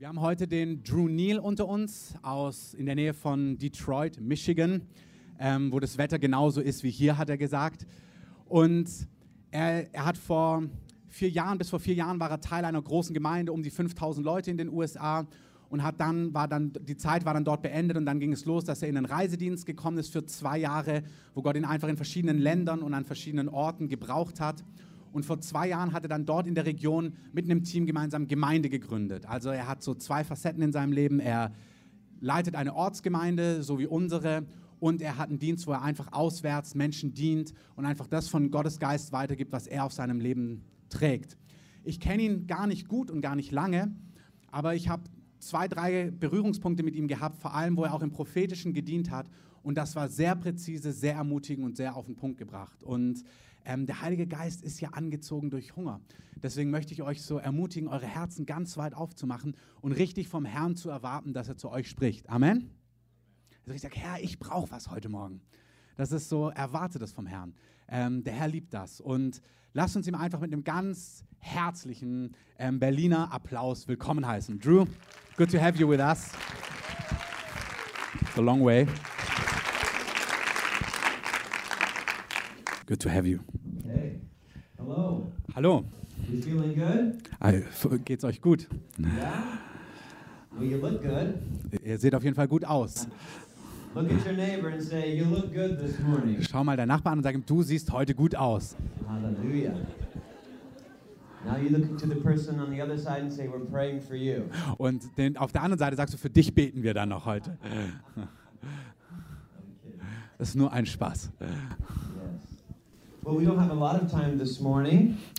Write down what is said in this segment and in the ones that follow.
Wir haben heute den Drew Neal unter uns aus in der Nähe von Detroit, Michigan, ähm, wo das Wetter genauso ist wie hier, hat er gesagt. Und er, er hat vor vier Jahren, bis vor vier Jahren war er Teil einer großen Gemeinde, um die 5000 Leute in den USA und hat dann, war dann, die Zeit war dann dort beendet und dann ging es los, dass er in den Reisedienst gekommen ist für zwei Jahre, wo Gott ihn einfach in verschiedenen Ländern und an verschiedenen Orten gebraucht hat. Und vor zwei Jahren hat er dann dort in der Region mit einem Team gemeinsam Gemeinde gegründet. Also er hat so zwei Facetten in seinem Leben. Er leitet eine Ortsgemeinde, so wie unsere, und er hat einen Dienst, wo er einfach auswärts Menschen dient und einfach das von Gottes Geist weitergibt, was er auf seinem Leben trägt. Ich kenne ihn gar nicht gut und gar nicht lange, aber ich habe zwei, drei Berührungspunkte mit ihm gehabt, vor allem, wo er auch im Prophetischen gedient hat. Und das war sehr präzise, sehr ermutigend und sehr auf den Punkt gebracht. Und ähm, der Heilige Geist ist ja angezogen durch Hunger. Deswegen möchte ich euch so ermutigen, eure Herzen ganz weit aufzumachen und richtig vom Herrn zu erwarten, dass er zu euch spricht. Amen. Also ich sage, Herr, ich brauche was heute Morgen. Das ist so, erwarte das vom Herrn. Ähm, der Herr liebt das. Und lasst uns ihm einfach mit einem ganz herzlichen ähm, Berliner Applaus willkommen heißen. Drew, good to have you with us. It's a long way. Good to have you. Hello. Hallo. You feeling good? Äh, Geht's euch gut? Yeah? Well, you look good. Ihr seht auf jeden Fall gut aus. Look at your neighbor and say, You look good this morning. Schau mal deinen Nachbarn und sag ihm, du siehst heute gut aus. You. Und den, auf der anderen Seite sagst du, für dich beten wir dann noch heute. Das ist nur ein Spaß.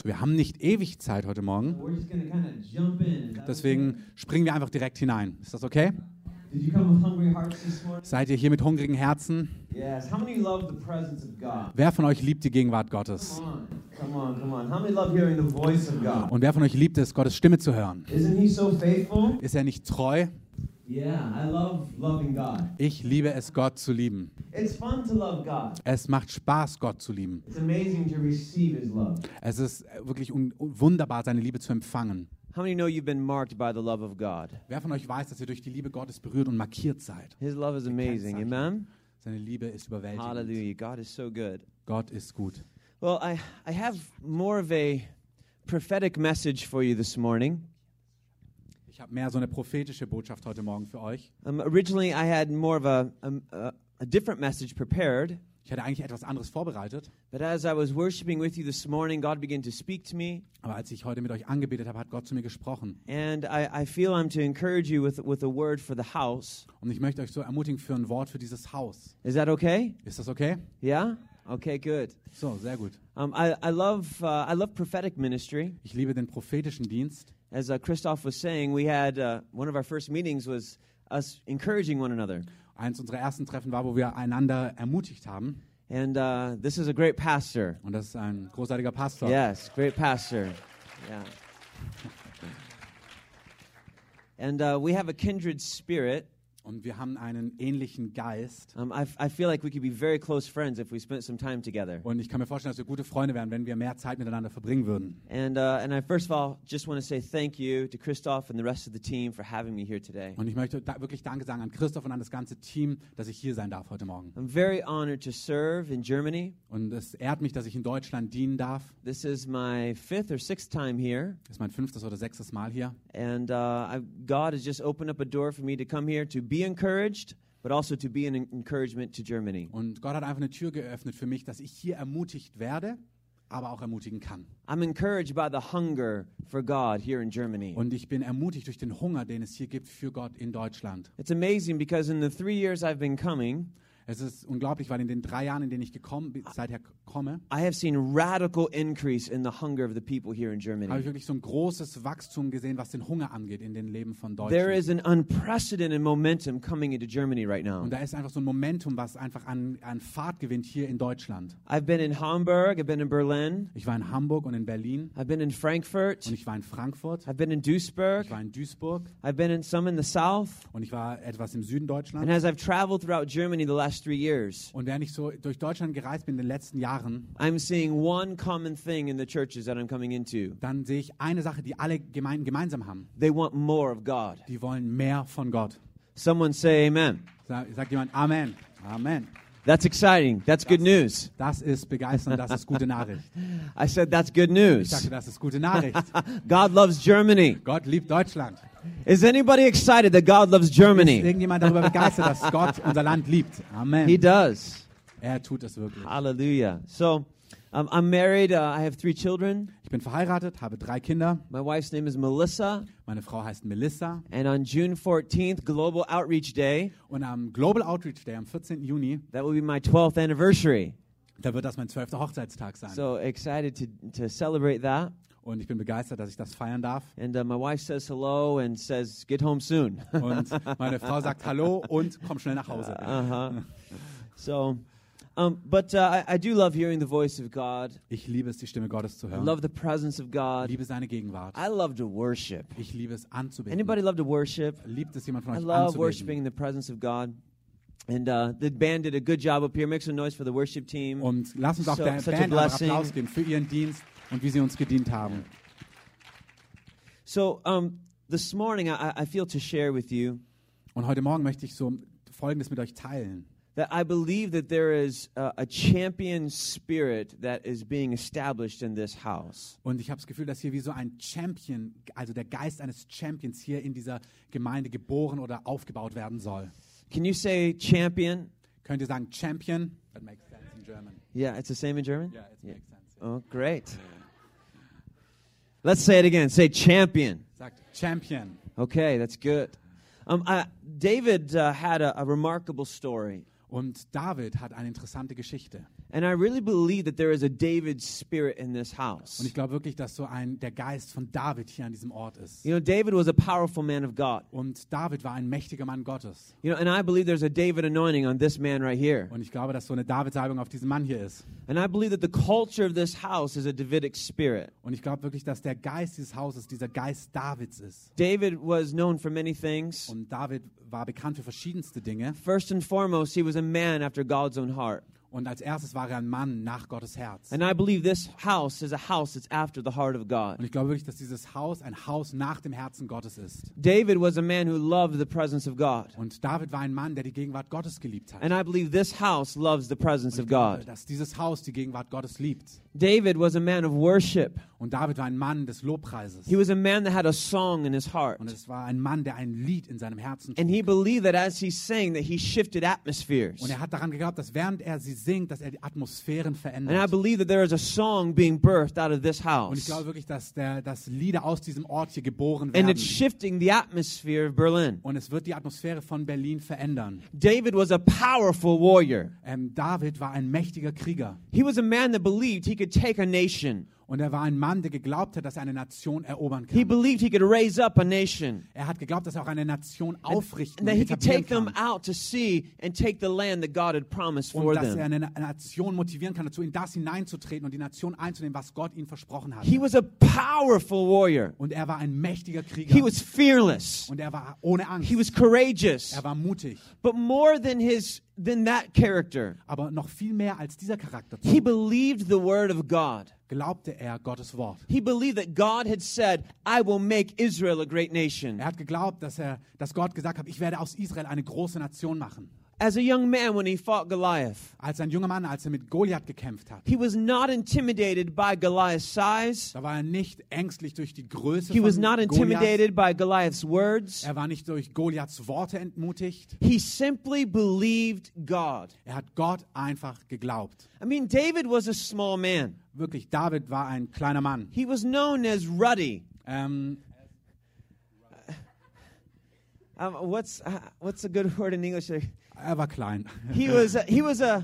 Wir haben nicht ewig Zeit heute Morgen. Deswegen springen wir einfach direkt hinein. Ist das okay? okay? Did you come with hungry hearts this morning? Seid ihr hier mit hungrigen Herzen? Yes. How many love the presence of God? Wer von euch liebt die Gegenwart Gottes? Und wer von euch liebt es, Gottes Stimme zu hören? Isn't He so faithful? Ist er nicht treu? Yeah, I love loving God. Ich liebe es, Gott zu lieben. It's fun to love God. Es macht Spaß, Gott zu lieben. It's amazing to receive His love. Es ist wirklich un wunderbar, seine Liebe zu empfangen. How many know you've been marked by the love of God? Wer von euch weiß, dass ihr durch die Liebe Gottes berührt und markiert seid? His love is amazing. Amen? Seine Liebe ist überwältigend. Hallelujah. God is so good. Gott ist gut. Well, I, I have more of a prophetic message for you this morning. Ich habe mehr so eine prophetische Botschaft heute Morgen für euch. Um, originally, I had more of a, a, a different message prepared, Ich hatte eigentlich etwas anderes vorbereitet, but as I was worshiping with you this morning, God began to speak to me, aber als ich heute mit euch angebetet habe, hat Gott zu mir gesprochen. and I, I feel I'm to encourage you with, with a word for the house. Und ich möchte euch so ermutigen für ein Wort für dieses Haus. Is that okay? Ist das okay? Yeah? Okay, good. So, sehr gut. Um, I, I, love, uh, I love prophetic ministry. Ich liebe den prophetischen Dienst. As uh, Christoph was saying, we had uh, one of our first meetings was us encouraging one another. Eins unserer ersten Treffen war, wo wir einander ermutigt haben. And uh, this is a great pastor. Und das ist ein großartiger Pastor. Yes, great pastor. Yeah. And uh, we have a kindred spirit. Und wir haben einen ähnlichen Geist. Um, I, I feel like we could be very close friends if we spent some time together. Und ich kann mir vorstellen, dass wir gute Freunde wären, wenn wir mehr Zeit miteinander verbringen würden. And, uh, and I first of all just want to say thank you to Christoph and the rest of the team for having me here today. Und ich möchte da wirklich Danke sagen an Christoph und an das ganze Team, dass ich hier sein darf heute Morgen. I'm very honored to serve in Germany. Und es ehrt mich, dass ich in Deutschland dienen darf. This is my fifth or sixth time here. Das ist mein fünftes oder sechstes Mal hier. And uh, I, God has just opened up a door for me to come here to be encouraged, but also to be an en- encouragement to Germany. Und Gott hat einfach eine Tür geöffnet für mich, dass ich hier ermutigt werde, aber auch ermutigen kann. I'm encouraged by the hunger for God here in Germany. Und ich bin ermutigt durch den Hunger, den es hier gibt für Gott in Deutschland. It's amazing because in the three years I've been coming, Es ist unglaublich, weil in den drei Jahren, in denen ich gekommen bin, seither komme, I have seen radical increase in the hunger of the people here in habe ich Germany. wirklich so ein großes Wachstum gesehen, was den Hunger angeht in den Leben von There is Deutschen. an unprecedented momentum coming into Germany right now. Und da ist einfach so ein Momentum, was einfach an, an Fahrt gewinnt hier in Deutschland. I've been in Hamburg, I've been in Berlin, Ich war in Hamburg und in Berlin I've been in Frankfurt, und ich war in Frankfurt, I've been in Duisburg, ich war in Duisburg I've been in some in the south. und ich war etwas im Süden And Deutschlands. as I've traveled throughout Germany the last last three years, Und während ich so durch Deutschland gereist bin in den letzten Jahren, I'm seeing one common thing in the churches that I'm coming into. dann sehe ich eine Sache, die alle Gemeinden gemeinsam haben. They want more of God. Die wollen mehr von Gott. Someone say amen. Sag- Sagt jemand Amen. Amen. That's exciting. That's good news. Das ist begeisternd, das ist gute Nachricht. I said that's good Ich news. sagte, das ist gute Nachricht. God loves Germany. Gott liebt Deutschland. Is anybody excited that God loves Ist Germany? irgendjemand darüber begeistert, dass Gott unser Land liebt? He does. Er tut es wirklich. Hallelujah. So, um, I'm married. Uh, I have three children. Ich bin verheiratet, habe drei Kinder. My wife's name is Melissa. Meine Frau heißt Melissa. And on June 14th, Global Outreach Day, Und am Global Outreach Day am 14. Juni, that will be my 12th anniversary. da wird das mein zwölfter Hochzeitstag sein. So excited to, to celebrate that. Und ich bin begeistert, dass ich das feiern darf. And uh, my wife says hello and says, Get home soon. Und meine Frau sagt Hallo und komm schnell nach Hause. uh huh. So, um, but uh, I, I do love hearing the voice of God. Ich liebe es, die Stimme Gottes zu I hören. love the presence of God. liebe seine Gegenwart. I love to worship. Ich liebe es anzubeten. Anybody love to worship? Liebt es jemand von I euch love worshiping in the presence of God. And uh, the band did a good job up here. Make some noise for the worship team. Und lasst uns auch So- der Band. Applaus geben für ihren Dienst und wie sie uns gedient haben. So um, this morning, I, I feel to share with you Und heute Morgen möchte ich so Folgendes mit euch teilen. that I believe that there is a, a champion spirit that is being established in this house. Und ich habe das Gefühl, dass hier wie so ein Champion, also der Geist eines Champions hier in dieser Gemeinde geboren oder aufgebaut werden soll. Can you say champion? Könnt ihr sagen Champion? That makes sense in German. Yeah, it's the same in German? Yeah, it makes sense. Oh, great. Let's say it again. Say champion. Sagt Champion. Okay, that's good. Um, I, David uh, had a, a remarkable story. Und David hat eine interessante Geschichte. And I really believe that there is a David spirit in this house. Und ich glaube wirklich, dass so ein der Geist von David hier an diesem Ort ist. You know, David was a powerful man of God. Und David war ein mächtiger Mann Gottes. You know, and I believe there's a David anointing on this man right here. Und ich glaube, dass so eine Davidsalbung auf diesem Mann hier ist. And I believe that the culture of this house is a Davidic spirit. Und ich glaube wirklich, dass der Geist dieses Hauses dieser Geist Davids ist. David was known for many things. Und David war bekannt für verschiedenste Dinge. First and foremost, he was a man after God's own heart. Und als erstes war er ein Mann nach Gottes Herz. And I believe this house is a house that's after the heart of God. Und ich glaube wirklich, dass dieses Haus ein Haus nach dem Herzen Gottes ist. David was a man who loved the presence of God. Und David war ein Mann, der die Gegenwart Gottes geliebt hat. And I believe this house loves the presence Und of ich glaube, God. dass dieses Haus die Gegenwart Gottes liebt. David was a man of worship. Und David war ein Mann des Lobpreises. He was a man that had a song in his heart. Und es war ein Mann, der ein Lied in seinem Herzen And he trug. believed that as he sang that he shifted atmospheres. Und er hat daran geglaubt, dass während er sie singt, dass er die Atmosphären And I believe that there is a song being birthed out of this Und ich house. glaube wirklich, dass, der, dass Lieder aus diesem Ort hier geboren And it's shifting the atmosphere of Berlin. Und es wird die Atmosphäre von Berlin verändern. David was a powerful warrior. Ähm, David war ein mächtiger Krieger. He was a man that believed he could take a nation. Und er war ein Mann, der geglaubt hat, dass er eine Nation erobern He kann. believed he could raise up a nation. Er hat geglaubt, dass er auch eine Nation aufrichten And und that he could them kann. out to see and take the land that God had promised for Und dass er eine Nation motivieren kann, dazu in das hineinzutreten und die Nation einzunehmen, was Gott ihnen versprochen hat. He was a powerful warrior. Und er war ein mächtiger Krieger. He was fearless. und er war ohne Angst. He was courageous. er war mutig. But more than his than that character, Aber noch viel mehr als dieser Charakter he believed the word of God. glaubte er Gottes Wort. He believed that God had said, "I will make Israel a great nation." Er hat geglaubt, dass, er, dass Gott gesagt hat, ich werde aus Israel eine große Nation machen. As a young man when he fought Goliath, Als ein junger Mann, als er mit Goliath gekämpft hat, he was not intimidated by Goliath's size. da war er nicht ängstlich durch die Größe He was von not Goliath. intimidated by Goliath's words. Er war nicht durch Goliaths Worte entmutigt. He simply believed God. Er hat Gott einfach geglaubt. I mean, David was a small man. Wirklich, David war ein kleiner Mann. He was known as ruddy. Ähm, Um, what's uh, what's a good word in English? Er war klein. He was a, he was a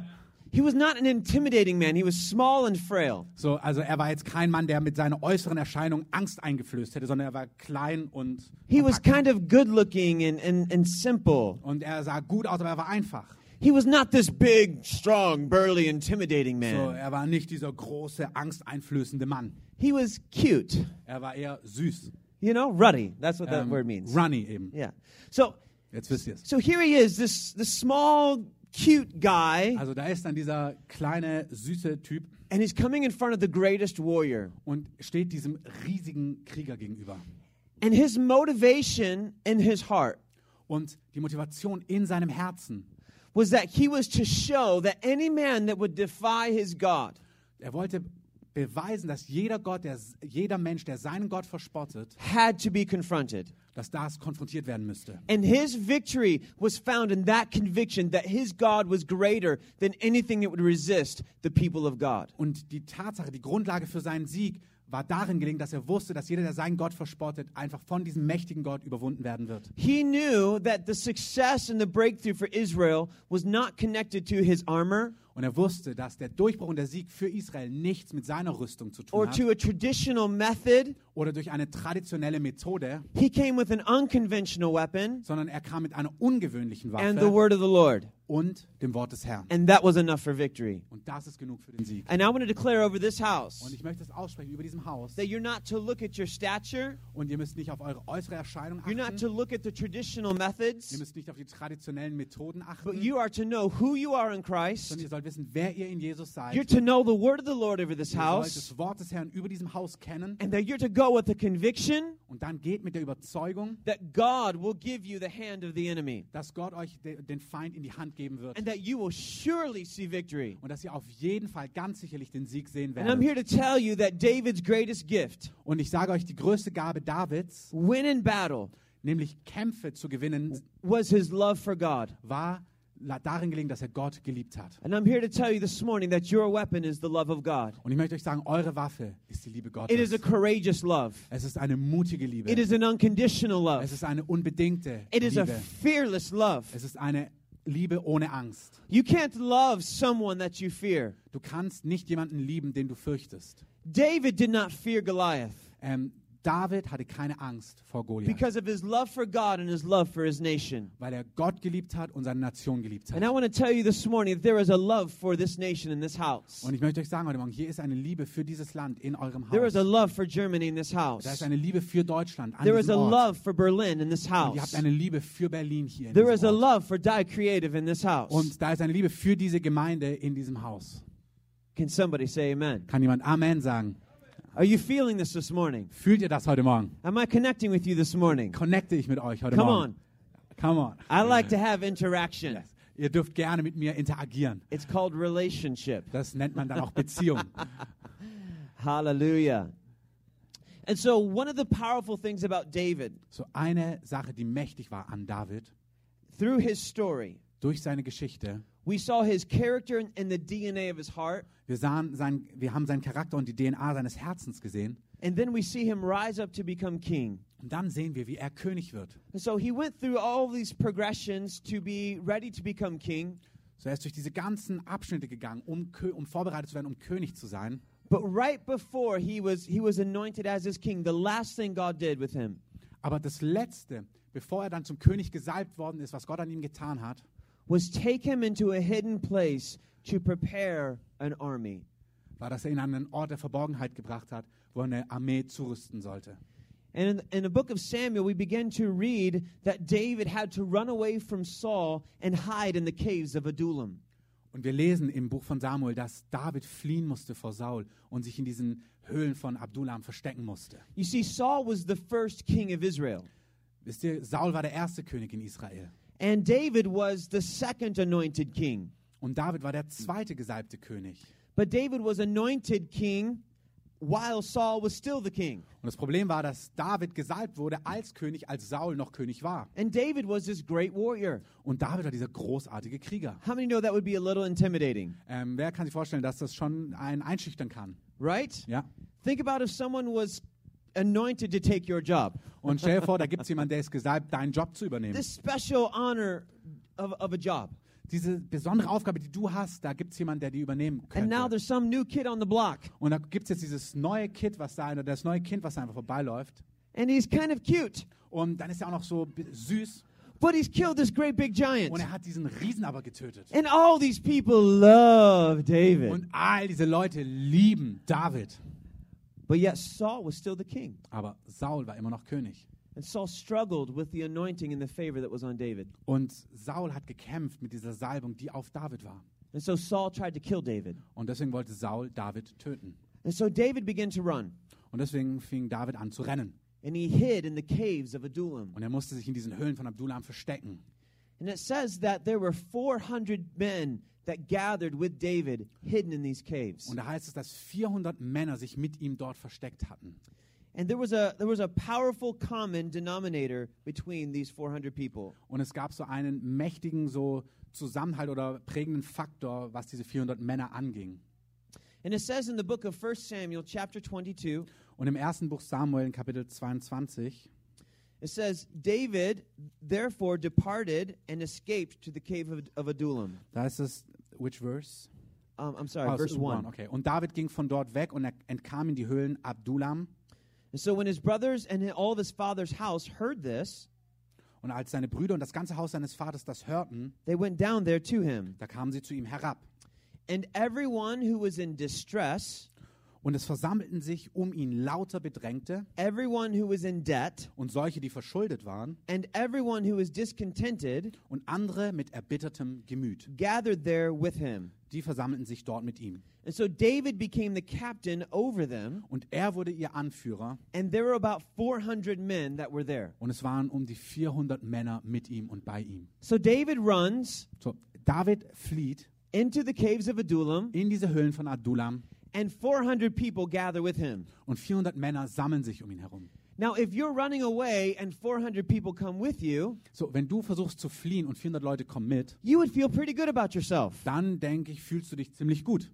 he was not an intimidating man. He was small and frail. So, also er war jetzt kein Mann, der mit seiner äußeren Erscheinung Angst eingeflößt hätte, sondern er war klein und He was kind of good looking and, and, and simple. und er sah gut aus, aber er war einfach. He was not this big, strong, burly, intimidating So, man. er war nicht dieser große, angsteinflößende Mann. He was cute. Er war eher süß. You know, ruddy. That's what that Ähm, word means. Runny eben. Yeah. So Jetzt wisst ihr es. so here he is, this this small cute guy, Also da ist dann dieser kleine, süße Typ and he's coming in front of the greatest warrior. und steht diesem riesigen Krieger gegenüber. And his motivation in his heart Und die Motivation in seinem Herzen, was that he was to show that any man that would defy his God er wollte beweisen, dass jeder Gott, der, jeder Mensch, der seinen Gott verspottet, had to be confronted. dass das konfrontiert werden müsste. And his victory was found in that conviction that his God was greater than anything that would resist the people of God. Und die Tatsache, die Grundlage für seinen Sieg war darin gelegen, dass er wusste, dass jeder, der seinen Gott verspottet, einfach von diesem mächtigen Gott überwunden werden wird. He knew that the success and the breakthrough for Israel was not connected to his armor Und er wusste, dass der Durchbruch und der Sieg für Israel nichts mit seiner Rüstung zu or tun hat to a traditional method. oder durch eine traditionelle Methode, He came with an unconventional weapon sondern er kam mit einer ungewöhnlichen and the Waffe word of the Lord. und dem Wort des Herrn. And that was enough for victory. Und das ist genug für den Sieg. And I want to declare over this Und house ich möchte es aussprechen über diesem Haus. that you're not to look at your stature, Und ihr müsst nicht auf eure äußere Erscheinung you're not to achten. look at the traditional Ihr methods, müsst nicht auf die traditionellen Methoden but achten. you are to know who you are in Christ. Sondern ihr sollt wissen, wer ihr in Jesus seid. You're to know the word of the Lord over this house, das Wort des Herrn über diesem Haus kennen. and that you're to go with the conviction Und dann geht mit der Überzeugung, that God will give you the hand of the enemy, dass Gott euch de den Feind in die Hand geben wird. and that you will surely see victory. Und dass ihr auf jeden Fall ganz sicherlich den Sieg sehen And I'm here werdet. to tell you that David's greatest gift, Und ich sage euch, die größte Gabe Davids, win in battle, nämlich Kämpfe zu gewinnen, was his love for God. war darin gelegen, dass er Gott geliebt hat. And I'm here to tell you this morning that your weapon is the love of God. Und ich möchte euch sagen, eure Waffe ist die Liebe It is Gottes. a courageous love. Es ist eine mutige Liebe. It is an unconditional love. Es ist eine unbedingte It is a Liebe. fearless love. Es ist eine Liebe ohne Angst. You can't love someone that you fear. Du kannst nicht jemanden lieben, den du fürchtest. David did not fear Goliath Ähm, David hatte keine Angst vor Goliath, because of his love for God and his love for his nation. weil er Gott geliebt hat und seine Nation geliebt And I hat. want to tell you this morning that there is a love for this nation in this house. Und ich möchte euch sagen heute Morgen, hier ist eine Liebe für dieses Land in eurem There Haus. is a love for Germany in this Da house. ist eine Liebe für Deutschland an There is a diesem Ort. love for Berlin in this Und ihr habt house. eine Liebe für Berlin hier in There is a diesem Ort. love for Die Creative in this house. Und da ist eine Liebe für diese Gemeinde in diesem Haus. Can somebody say amen? Kann jemand Amen sagen? Are you feeling this this morning? Fühlt ihr das heute Morgen? Am I connecting with you this morning? Connecte ich mit euch heute Come Morgen? on. Come on. I like to have interaction. Yes. Ihr dürft gerne mit mir interagieren. It's called relationship. Das nennt man dann auch Beziehung. Hallelujah. And so, one of the powerful things about David, So eine Sache, die mächtig war an David, through his story, durch seine Geschichte, we saw his character and- and the DNA of his heart. wir, sahen sein, wir haben seinen Charakter und die DNA seines Herzens gesehen. And then we see him rise up to become king. Und dann sehen wir, wie er König wird. And so he went through all these progressions to be ready to become king. So er ist durch diese ganzen Abschnitte gegangen, um, um vorbereitet zu werden, um König zu sein. But right before he was he was anointed as his king, the last thing God did with him Aber das Letzte, bevor er dann zum König gesalbt worden ist, was Gott an ihm getan hat, was take him into a hidden place to prepare an army. war, dass er ihn an einen Ort der Verborgenheit gebracht hat, wo er eine Armee zurüsten sollte. And in, in the book of Samuel, we begin to read that David had to run away from Saul and hide in the caves of Adullam. Und wir lesen im Buch von Samuel, dass David fliehen musste vor Saul und sich in diesen Höhlen von Abdullam verstecken musste. You see, Saul was the first king of Israel, Wisst ihr, Saul war der erste König in Israel. And David was the second anointed king. Und David war der zweite gesalbte König. But David was anointed king while Saul was still the king. Und das Problem war, dass David gesalbt wurde als König, als Saul noch König war. And David was this great warrior. Und David war dieser großartige Krieger. How many know that would be a little intimidating, Ähm, wer kann sich vorstellen, dass das schon einen einschüchtern kann? right? Ja. Think about if someone was anointed to take your job. Und stell dir vor, da gibt es jemanden, der ist gesalbt, deinen Job zu übernehmen. This special honor of, of a job. Diese besondere Aufgabe, die du hast, da gibt es jemanden, der die übernehmen And now könnte. there's some new kid on the block. Und da gibt es jetzt dieses neue Kind, was da, oder das neue Kind, was da einfach vorbeiläuft. And he's kind of cute. Und dann ist er auch noch so süß. But he's killed this great big giant. Und er hat diesen Riesen aber getötet. And all these people love David. Und all diese Leute lieben David. But yet Saul was still the king. Aber Saul war immer noch König. And Saul struggled with the anointing and the favor that was on David. Und Saul hat gekämpft mit dieser Salbung, die auf David war. And so Saul tried to kill David. Und deswegen wollte Saul David töten. And so David began to run. Und deswegen fing David an zu rennen. And he hid in the caves of Adullam. Und er musste sich in diesen Höhlen von Abdullam verstecken. And it says that there were 400 men that gathered with David hidden in these caves. Und da heißt es, dass 400 Männer sich mit ihm dort versteckt hatten. And there was a there was a powerful common denominator between these 400 people. Und es gab so einen mächtigen so Zusammenhalt oder prägenden Faktor, was diese 400 Männer anging. And it says in the book of 1 Samuel chapter 22, Und im ersten Buch Samuel, Kapitel 22, it says David therefore departed and escaped to the cave of, of Adullam. da es, which verse? Um, I'm sorry, Ah, verse 1. Okay. Und David ging von dort weg und er entkam in die Höhlen Abdullam. And so when his brothers and all of his father's house heard this, Und als seine Brüder und das ganze Haus seines Vaters das hörten, they went down there to him. da kamen sie zu ihm herab. And everyone who was in distress, Und es versammelten sich um ihn lauter Bedrängte everyone who was in debt, und solche, die verschuldet waren, and everyone who was discontented und andere mit erbittertem Gemüt. gathered there with him. Die versammelten sich dort mit ihm. And so David became the captain over them, Und er wurde ihr Anführer and there were about 400 men that were there. und es waren um die 400 Männer mit ihm und bei ihm. So David runs So, David flieht into the caves of Adullam, in diese Höhlen von Adullam and 400 people gather with him. und 400 Männer sammeln sich um ihn herum. Now, if you're running away and 400 people come with you, So, wenn du versuchst zu fliehen und 400 Leute kommen mit, you would feel pretty good about yourself. dann denke ich, fühlst du dich ziemlich gut.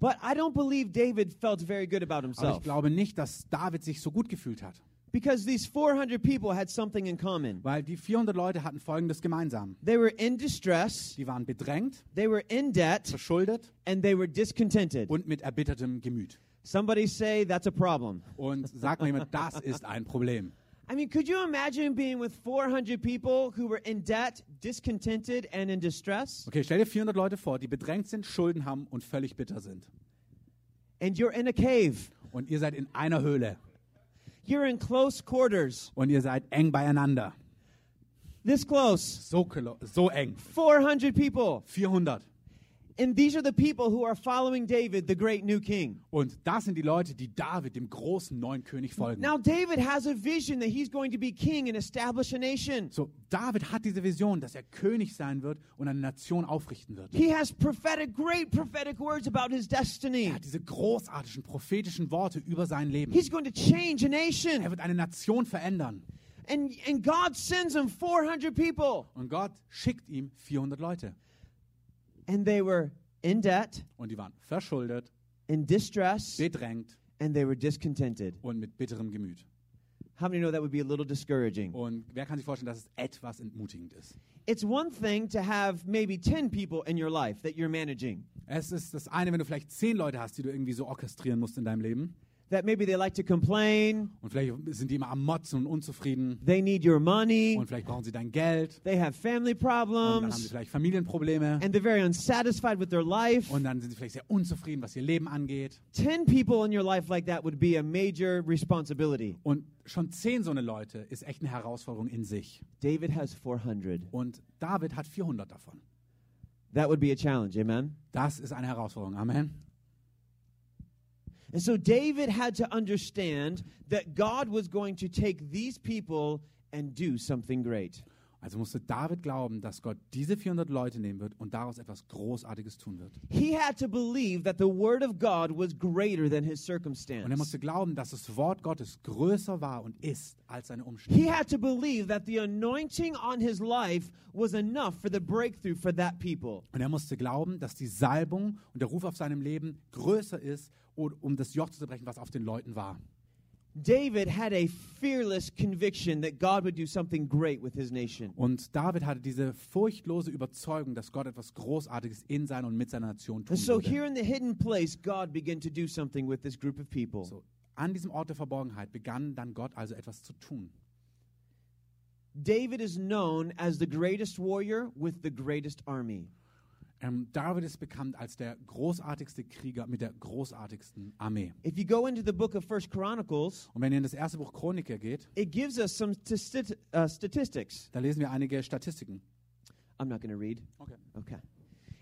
But I don't believe David felt very good about Aber himself ich glaube nicht, dass David sich so gut gefühlt hat. Because these 400 people had something in common. Weil die 400 Leute hatten Folgendes gemeinsam. They were in distress, Die waren bedrängt, they were in debt, verschuldet and they were discontented. und mit erbittertem Gemüt. Somebody say that's a problem. Und sag mal jemand, das ist ein Problem. I mean, could you imagine being with 400 people who were in debt, discontented, and in distress? Okay, stell dir 400 Leute vor, die bedrängt sind, Schulden haben und völlig bitter sind. And you're in a cave, Und ihr seid in einer Höhle you're in close quarters, und ihr seid eng beieinander. this close, So, so eng. 400 people. 400. And these are the people who are following David, the great new king. Und das sind die Leute, die David, dem großen neuen König, folgen. Now, David has a vision that he's going to be king and establish a nation. So, David hat diese Vision, dass er König sein wird und eine Nation aufrichten wird. He has prophetic, great prophetic words about his destiny. Er hat diese großartigen prophetischen Worte über sein Leben. He's going to change a Er nation. wird eine Nation verändern. And, and God sends him 400 people. Und Gott schickt ihm 400 Leute. And they were in debt, Und die waren verschuldet, in distress, bedrängt and they were discontented. und mit bitterem Gemüt. How many know that would be a little discouraging? Und wer kann sich vorstellen, dass es etwas entmutigend ist? It's one thing to have maybe 10 people in your life that you're managing, Es ist das eine, wenn du vielleicht zehn Leute hast, die du irgendwie so orchestrieren musst in deinem Leben. That maybe they like to complain, Und vielleicht sind die immer am Motzen und unzufrieden. they need your money, Und vielleicht brauchen sie dein Geld. they have family Und dann haben sie problems, vielleicht Familienprobleme. and they're very unsatisfied with their life. Und dann sind sie vielleicht sehr unzufrieden, was ihr Leben angeht. 10 people in your life like that would be a major responsibility. Und schon zehn so eine Leute ist echt eine Herausforderung in sich. David has 400. Und David hat 400 davon. That would be a challenge, amen? Das ist eine Herausforderung. Amen. And so David had to understand that God was going to take these people and do something great. Also musste David glauben, dass Gott diese 400 Leute nehmen wird und daraus etwas Großartiges tun wird. He had to believe that the word of God was greater than his Und er musste glauben, dass das Wort Gottes größer war und ist als seine Umstände. He had to believe that the anointing on his life was enough for the breakthrough for that people. Und er musste glauben, dass die Salbung und der Ruf auf seinem Leben größer ist, um das Joch zu zerbrechen, was auf den Leuten war. David had a fearless conviction that God would do something great with his nation. Und David hatte diese furchtlose Überzeugung, dass Gott etwas Großartiges in seiner und mit seiner Nation tun And so würde. here in the hidden place, God began to do something with this group of people. So, an diesem Ort der Verborgenheit begann dann Gott also etwas zu tun. David is known as the greatest warrior with the greatest army. Ähm, David ist bekannt als der großartigste Krieger mit der großartigsten Armee. If you go into the book of First Chronicles, Und wenn ihr in das erste Buch Chroniker geht, it gives us some uh, statistics. da lesen wir einige Statistiken. I'm not going to read. Okay. Okay.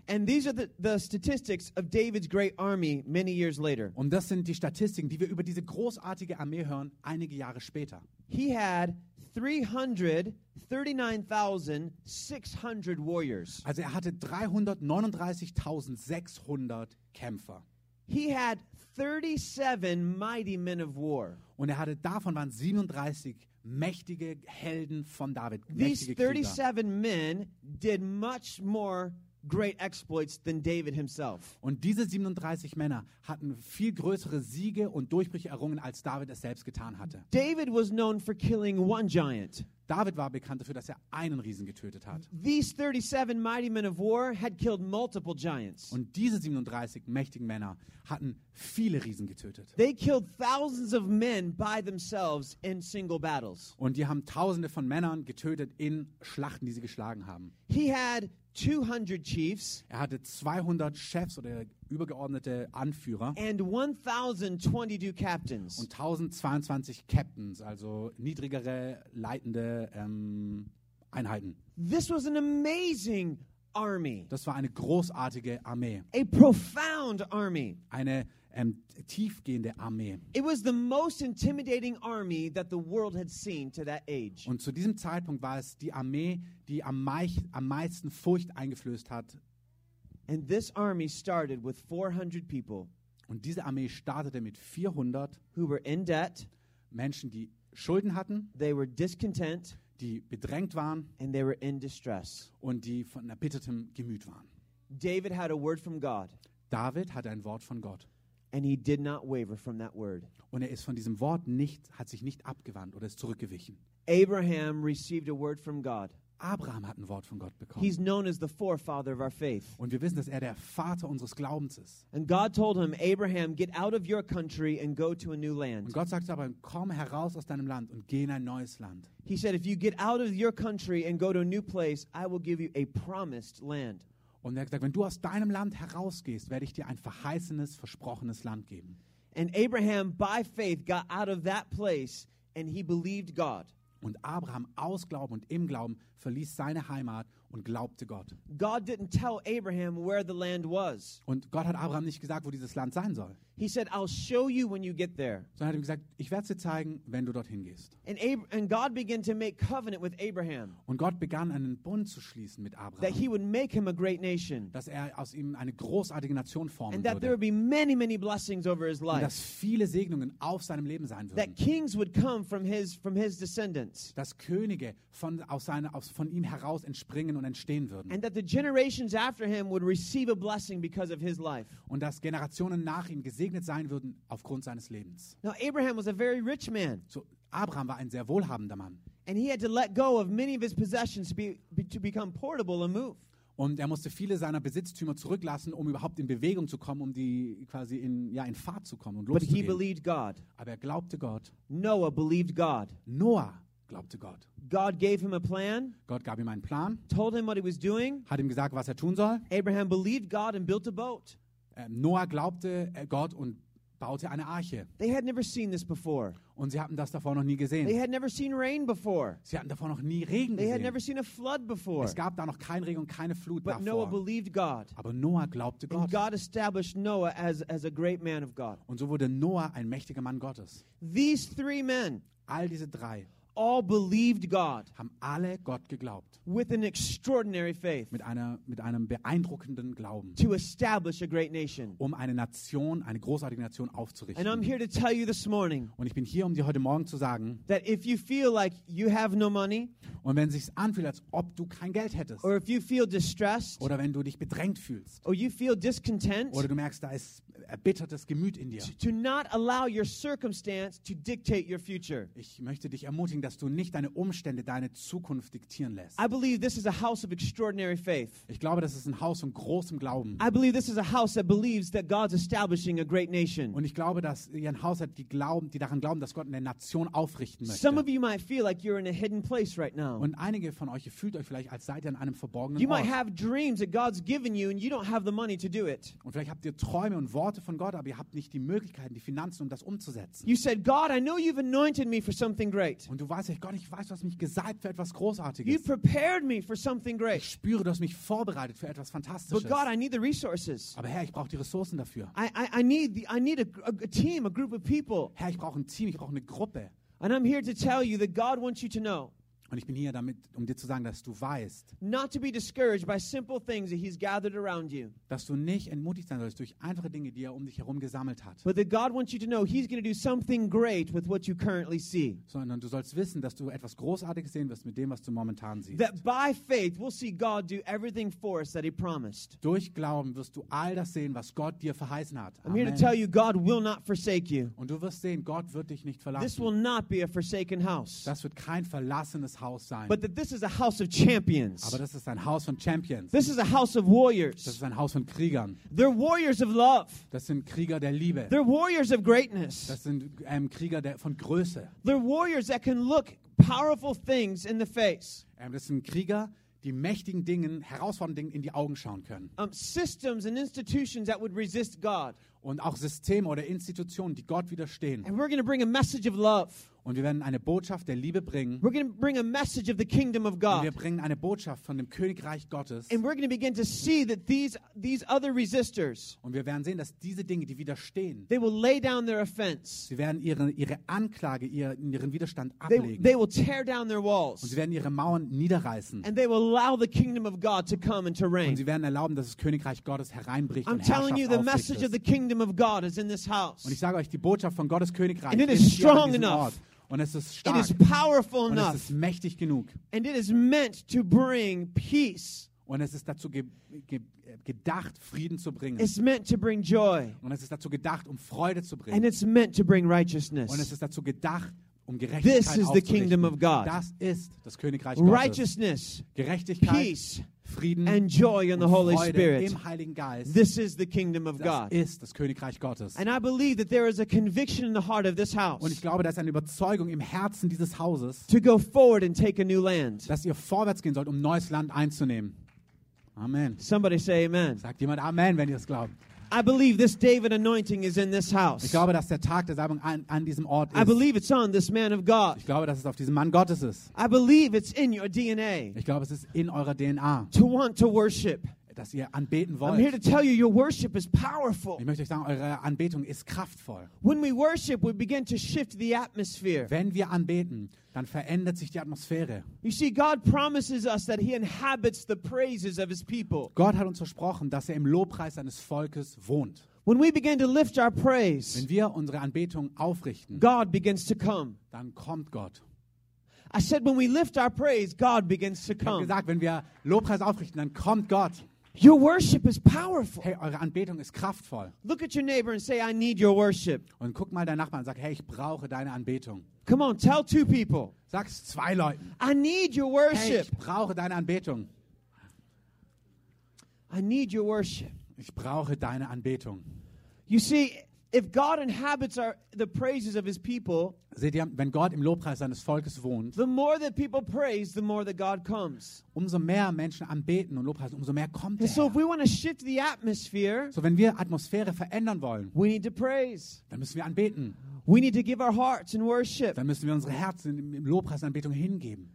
And these are the, the statistics of David's great army many years later. Und das sind die Statistiken, die wir über diese großartige Armee hören, einige Jahre später. He had 339,600 warriors. Also er hatte 339.600 Kämpfer. He had 37 mighty men of war. Und er hatte, davon waren 37 mächtige Helden von David. These Mächtige Krieger. 37 men did much more great exploits than David himself. Und diese 37 Männer hatten viel größere Siege und Durchbrüche errungen, als David es selbst getan hatte. David was known for killing one giant. David war bekannt dafür, dass er einen Riesen getötet hat. These 37 mighty men of war had killed multiple giants. Und diese 37 mächtigen Männer hatten viele Riesen getötet. They killed thousands of men by themselves in single battles. Und die haben Tausende von Männern getötet in Schlachten, die sie geschlagen haben. He had 200 chiefs Er hatte 200 Chefs oder übergeordnete Anführer and 1,022 captains. und 1022 Captains, also niedrigere leitende ähm, Einheiten. This was an amazing army, Das war eine großartige Armee, a profound army. eine ähm, tiefgehende Armee. It was the most intimidating army that the world had seen to that age. Und zu diesem Zeitpunkt war es die Armee, die am, meich, am meisten Furcht eingeflößt hat. And this army started with 400 people Und diese Armee startete mit 400 who were in debt, Menschen, die Schulden hatten, they were discontent, die bedrängt waren and they were in distress. und die von erbittertem Gemüt waren. David had a word from God, David hatte ein Wort von Gott. And he did not waver from that word. Und er ist von diesem Wort nicht, hat sich nicht abgewandt oder ist zurückgewichen. Abraham received a word from God. Abraham hat ein Wort von Gott bekommen. He's known as the forefather of our faith. Und wir wissen, dass er der Vater unseres Glaubens ist. And God told him, Abraham, get out of your country and go to a new Und land. Gott sagte aber, komm heraus aus deinem Land und geh in ein neues Land. He said, if you get out of your country and go to a new place, I will give you a promised land. Und er hat gesagt, wenn du aus deinem Land herausgehst, werde ich dir ein verheißenes, versprochenes Land geben. And Abraham, by faith, got out of that place and he believed God. Und Abraham aus Glauben und im Glauben verließ seine Heimat und glaubte Gott. God didn't tell Abraham where the land was. Und Gott hat Abraham nicht gesagt, wo dieses Land sein soll, He said, I'll show you when you get there. sondern hat ihm gesagt, ich werde es dir zeigen, wenn du dorthin gehst. And, Ab- and God began to make covenant with Abraham Und Gott begann einen Bund zu schließen mit that Abraham, he would make him a great nation dass er aus ihm eine großartige Nation formen and that there would würde. be many, many blessings over his Und life. dass viele Segnungen auf seinem Leben sein That würden. kings would come from his, from his descendants. Dass Könige von, aus seiner, aus, von ihm heraus entspringen und entstehen würden. And that the generations after him would receive a blessing because of his life. Und dass Generationen nach ihm gesegnet sein würden aufgrund seines Lebens. Now, Abraham was a very rich man, So, Abraham war ein sehr wohlhabender Mann. and he had to let go of many of his possessions to, be, be- to become portable and move. Und er musste viele seiner Besitztümer zurücklassen, um überhaupt in Bewegung zu kommen, um die quasi in, ja, in Fahrt zu kommen und But he loszugehen. believed God. Aber er glaubte Gott. Noah believed God. Noah glaubte Gott. God gave him a plan, Gott gab ihm einen Plan, told him what he was doing. hat ihm gesagt, was er tun soll. Abraham believed God and built a boat. Ähm, Noah glaubte äh, Gott und baute eine Arche. They had never seen this before. Und sie hatten das davor noch nie They gesehen. had never seen rain before. Sie hatten davor noch nie Regen They had never gesehen. seen a flood before. Es gab da noch kein Regen und keine Flut But Noah davor. believed God. Aber Noah glaubte And Gott. God established Noah as, as a great man of God. Und so wurde Noah ein mächtiger Mann Gottes. These three men All diese drei all believed God haben alle Gott geglaubt. with an extraordinary faith Mit, einer, mit einem beeindruckenden Glauben. to establish a great nation. um eine Nation, eine großartige Nation And I'm aufzurichten. here to tell you this morning Und ich bin hier, um dir heute Morgen zu sagen, that if you feel like you have no money, und wenn es sich anfühlt, als ob du kein Geld hättest, or if you feel distressed, oder wenn du dich bedrängt fühlst, or you feel discontent, oder du merkst, da ist erbittertes Gemüt in dir. to, to not allow your circumstance to dictate your future. Ich möchte dich ermutigen, dass du nicht deine Umstände, deine Zukunft diktieren lässt. I believe this is a house of extraordinary faith. Ich glaube, das ist ein Haus von großem Glauben. I believe this is a house that believes that God's establishing a great nation. Und ich glaube, dass ihr ein Haus habt, die, glauben, die daran glauben, dass Gott eine Nation aufrichten möchte. Some of you might feel like you're in a hidden place right now. Und einige von euch, ihr fühlt euch vielleicht, als seid ihr an einem verborgenen You might Ort. have dreams that God's given you and you don't have the money to do it. Und vielleicht habt ihr Träume und Worte von Gott, aber ihr habt nicht die Möglichkeiten, die Finanzen, um das umzusetzen. You said, God, I know you've anointed me for something great. Und du weißt, Gott, ich weiß, du hast mich gesalbt für etwas You Großartiges. prepared me for something Ich great. spüre, du hast mich vorbereitet für etwas But Fantastisches. God, I need the resources. Aber Herr, ich brauche die Ressourcen dafür. I, I, I need, the, I need a, a team, a group of people. Herr, ich brauche ein Team, ich brauche eine Gruppe. And I'm here to tell you that God wants you to know Und ich bin hier damit, um dir zu sagen, dass du weißt, not to be discouraged by simple things that He's gathered around you, dass du nicht entmutigt sein sollst durch einfache Dinge, die er um dich herum gesammelt hat, but that God wants you to know He's going to do something great with what you currently see. sondern du sollst wissen, dass du etwas Großartiges sehen wirst mit dem, was du momentan siehst. That by faith, we'll see God do everything for us that He promised. Durch Glauben wirst du all das sehen, was Gott dir verheißen hat. I'm here to Amen. tell you, God will not forsake you. Und du wirst sehen, Gott wird dich nicht This will verlassen. not be a forsaken house, Das wird kein verlassenes Haus sein. but that this is a house of champions. Aber das ist ein Haus von Champions. This is a house of Das warriors. ist ein Haus von Kriegern. They're warriors of love. Das sind Krieger der Liebe. They're warriors of greatness. Das sind ähm, Krieger der, von Größe. They're warriors that can look powerful things in the face. Ähm, das sind Krieger, die mächtigen Dingen, herausfordernden Dingen in die Augen schauen können. Um, systems and institutions that would resist God. Und auch Systeme oder Institutionen, die Gott widerstehen. And we're going to bring a message of love. Und wir werden eine Botschaft der Liebe bringen. We're going to bring a message of the kingdom of Und wir God. bringen eine Botschaft von dem Königreich Gottes. And we're going to begin to see that these, these other resistors, Und wir werden sehen, dass diese Dinge, die widerstehen, they will lay down their offense. sie werden ihre, ihre Anklage, ihr, ihren Widerstand They, ablegen. they will tear down their Und walls. sie werden ihre Mauern niederreißen. And they will allow the kingdom of God to come and to Und reign. sie werden erlauben, dass das Königreich Gottes hereinbricht I'm und telling you, the message of the aufrichtet. Kingdom of God is in this house. Und ich sage euch, die Botschaft von Gottes Königreich And it ist is hier an strong diesem enough. Ort. Und es ist It stark. is powerful Und es enough. ist mächtig genug. And it is meant to bring peace. Und es ist dazu ge ge gedacht, Frieden zu bringen. It's meant to bring joy. Und es ist dazu gedacht, um Freude zu And bringen. it's meant to bring Und es righteousness. ist dazu gedacht, um Gerechtigkeit This is the kingdom of God. Das ist das Königreich Gottes. Righteousness, Gerechtigkeit, peace, Frieden and joy in the und Holy Freude Spirit. im Heiligen Geist. This is the kingdom of Das God. ist das Königreich Gottes. And I believe that there is a conviction in the heart of this Und house ich glaube, da ist eine Überzeugung im Herzen dieses Hauses, to go forward and take a new land. dass ihr vorwärts gehen sollt, um neues Land einzunehmen. Amen. Somebody say amen. Sagt jemand Amen, wenn ihr es glaubt. I believe this David anointing is in this house. Ich glaube, dass der Tag der Salbung an, an diesem Ort ist. I believe it's on this man of God. Ich glaube, dass es auf diesem Mann Gottes ist. I believe it's in your DNA Ich glaube, es ist in eurer DNA, to want to worship. Dass ihr anbeten I'm here to wollt. tell you your worship is powerful. Ich möchte euch sagen, eure Anbetung ist kraftvoll. When we worship, we begin to shift the atmosphere. Wenn wir anbeten, dann verändert sich die Atmosphäre. You see, God promises us that He inhabits the praises of His people. Gott hat uns versprochen, dass er im Lobpreis seines Volkes wohnt. When we begin to lift our praise, Wenn wir unsere Anbetung aufrichten, God begins to come. dann kommt Gott. I said, when we lift our praise, God begins to Ich come. gesagt, wenn wir Lobpreis aufrichten, dann kommt Gott. Your worship is powerful. Hey, eure Anbetung ist kraftvoll. Look at your neighbor and say, I need your worship. Und guck mal deinen Nachbarn und sag, hey, ich brauche deine Anbetung. Come on, tell two people, Sag's zwei Leuten. I need your Hey, worship. ich brauche deine Anbetung. I need your worship. Ich brauche deine Anbetung. You see, if God inhabits our, the praises of His people, Seht ihr, wenn Gott im Lobpreis seines Volkes wohnt, the more that people praise, the more that God comes. umso mehr Menschen anbeten und Lobpreisen, umso mehr kommt And er. so, if we want to shift the atmosphere, So, wenn wir Atmosphäre verändern wollen, we need to praise. dann müssen wir anbeten. We need to give our hearts in worship. Dann müssen wir unsere Herzen im- im Lobpreis und Anbetung hingeben.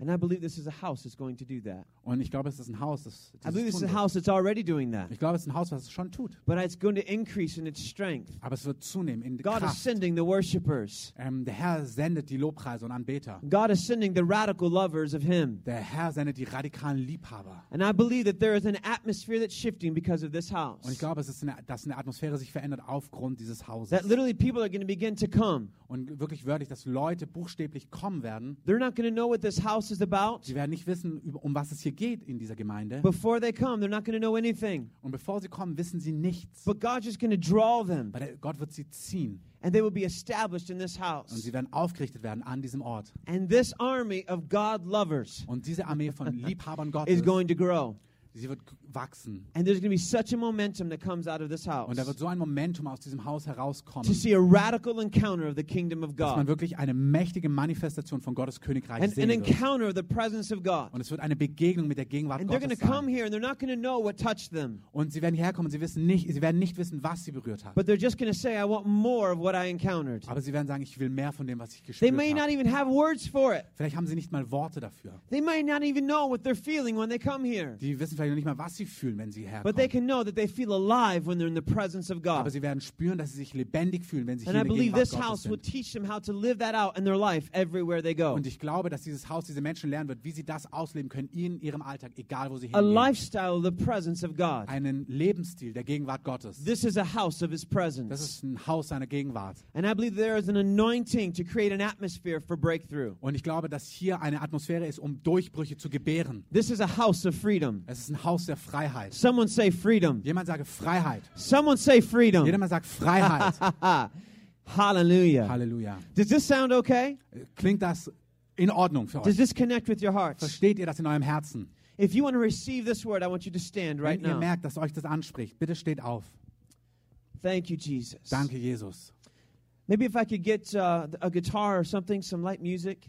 And I believe this is a house that's going to do that. Und ich glaube, es ist ein Haus, das, I believe this is a house that's already doing that. Ich glaube, es ist ein Haus, was es schon tut. But it's going to increase in its strength. Aber es wird zunehmen in God is Kraft. sending the worshipers. Ähm, der Herr sendet die Lobpreise und Anbeter. God is sending the radical lovers of Him. Der Herr sendet die radikalen Liebhaber. And I believe that there is an atmosphere that's shifting because of this house. Und ich glaube, es ist eine, dass eine Atmosphäre sich verändert aufgrund dieses Hauses. That literally people are going to begin to come. Und wirklich wörtlich, dass Leute buchstäblich kommen werden. They're not going to know what this house is about. Sie werden nicht wissen, um was es hier geht in dieser Gemeinde. Before they come, they're not going to know anything. Und bevor sie kommen, wissen sie nichts. But God's just going to draw them, der- Gott wird sie ziehen and they will be established in this und house. sie werden aufgerichtet werden an diesem Ort. And this army of God lovers Und diese Armee von Liebhabern is Gottes, going to grow. sie wird wachsen. And there's going to be such a momentum that comes out of this house Und da wird so ein Momentum aus diesem Haus herauskommen, to see a radical encounter of the kingdom of dass man God, wirklich eine mächtige Manifestation von Gottes Königreich and an sehen wird. encounter of the presence of God. Und es wird eine Begegnung mit der Gegenwart And they're going Gottes to come here and they're not going to know what touched them, Und sie werden hierher kommen sie, wissen nicht, sie werden nicht wissen, was sie berührt hat. but they're just going to say, I want more of what I encountered. Aber sie werden sagen, ich will mehr von dem, was ich They gespürt may not habe. even have words for it. Vielleicht haben sie nicht mal Worte dafür. They might not even know what they're feeling when they come here. Die wissen vielleicht noch nicht mal, was sie fühlen, wenn sie But they herkommen. can know that they feel alive when they're in the presence of Aber God. sie werden spüren, dass sie sich lebendig fühlen, wenn sie And hier I in der believe Gegenwart this Gottes house will sind. teach them how to live that out in their life everywhere they go. Und ich glaube, dass dieses Haus diese Menschen lernen wird, wie sie das ausleben können in ihrem Alltag, egal wo sie A hingehen. lifestyle of the presence of God. Einen Lebensstil der Gegenwart Gottes. This is a house of His Das presence. ist ein Haus seiner Gegenwart. And I believe there is an anointing to create an atmosphere for breakthrough. Und ich glaube, dass hier eine Atmosphäre ist, um Durchbrüche zu gebären. This is a house of freedom. Es ist ein Haus der Freiheit. Someone say freedom. Jemand sage Freiheit. Someone say freedom. Jeder mal sagt Freiheit. Hallelujah. Halleluja. Does this sound okay? Klingt das in Ordnung für Does euch? this connect with your hearts? Versteht ihr das in eurem Herzen? If you want to receive this word, I want you to stand right Wenn ihr merkt, dass euch das anspricht, bitte steht auf. Thank you, Jesus. Danke, Jesus. Maybe if I could get uh, a guitar or something, some light music.